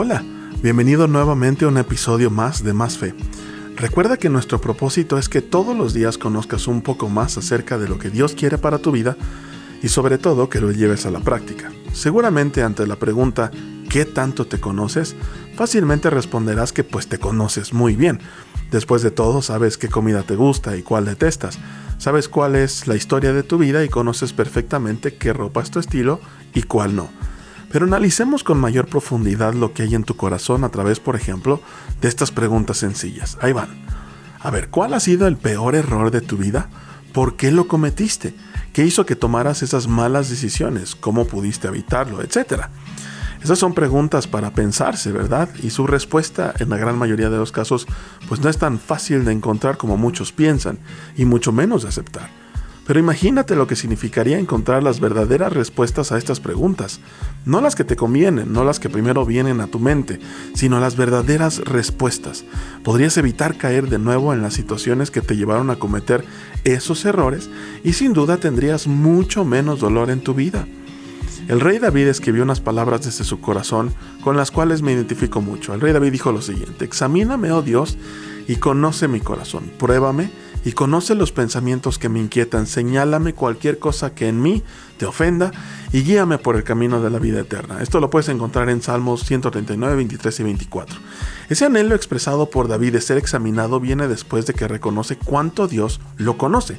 Hola, bienvenido nuevamente a un episodio más de Más Fe. Recuerda que nuestro propósito es que todos los días conozcas un poco más acerca de lo que Dios quiere para tu vida y sobre todo que lo lleves a la práctica. Seguramente ante la pregunta ¿qué tanto te conoces? fácilmente responderás que pues te conoces muy bien. Después de todo, sabes qué comida te gusta y cuál detestas. Sabes cuál es la historia de tu vida y conoces perfectamente qué ropa es tu estilo y cuál no. Pero analicemos con mayor profundidad lo que hay en tu corazón a través, por ejemplo, de estas preguntas sencillas. Ahí van. A ver, ¿cuál ha sido el peor error de tu vida? ¿Por qué lo cometiste? ¿Qué hizo que tomaras esas malas decisiones? ¿Cómo pudiste evitarlo? Etcétera. Esas son preguntas para pensarse, ¿verdad? Y su respuesta en la gran mayoría de los casos pues no es tan fácil de encontrar como muchos piensan y mucho menos de aceptar. Pero imagínate lo que significaría encontrar las verdaderas respuestas a estas preguntas. No las que te convienen, no las que primero vienen a tu mente, sino las verdaderas respuestas. Podrías evitar caer de nuevo en las situaciones que te llevaron a cometer esos errores y sin duda tendrías mucho menos dolor en tu vida. El rey David escribió unas palabras desde su corazón con las cuales me identifico mucho. El rey David dijo lo siguiente, examíname, oh Dios, y conoce mi corazón, pruébame y conoce los pensamientos que me inquietan, señálame cualquier cosa que en mí te ofenda y guíame por el camino de la vida eterna. Esto lo puedes encontrar en Salmos 139, 23 y 24. Ese anhelo expresado por David de ser examinado viene después de que reconoce cuánto Dios lo conoce.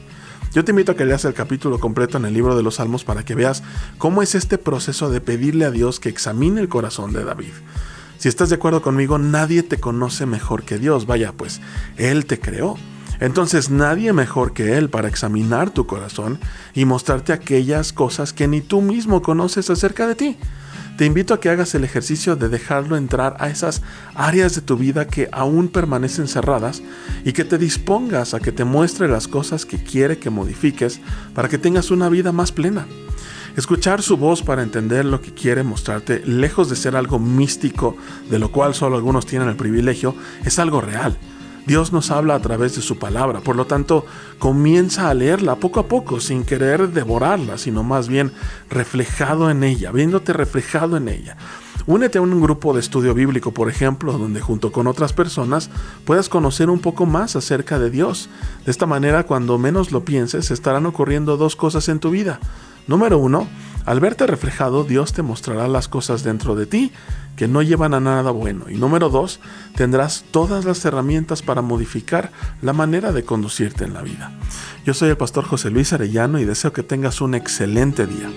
Yo te invito a que leas el capítulo completo en el libro de los Salmos para que veas cómo es este proceso de pedirle a Dios que examine el corazón de David. Si estás de acuerdo conmigo, nadie te conoce mejor que Dios. Vaya, pues, Él te creó. Entonces nadie mejor que Él para examinar tu corazón y mostrarte aquellas cosas que ni tú mismo conoces acerca de ti. Te invito a que hagas el ejercicio de dejarlo entrar a esas áreas de tu vida que aún permanecen cerradas y que te dispongas a que te muestre las cosas que quiere que modifiques para que tengas una vida más plena. Escuchar su voz para entender lo que quiere mostrarte, lejos de ser algo místico, de lo cual solo algunos tienen el privilegio, es algo real. Dios nos habla a través de su palabra, por lo tanto, comienza a leerla poco a poco, sin querer devorarla, sino más bien reflejado en ella, viéndote reflejado en ella. Únete a un grupo de estudio bíblico, por ejemplo, donde junto con otras personas puedas conocer un poco más acerca de Dios. De esta manera, cuando menos lo pienses, estarán ocurriendo dos cosas en tu vida. Número uno, al verte reflejado, Dios te mostrará las cosas dentro de ti que no llevan a nada bueno. Y número dos, tendrás todas las herramientas para modificar la manera de conducirte en la vida. Yo soy el pastor José Luis Arellano y deseo que tengas un excelente día.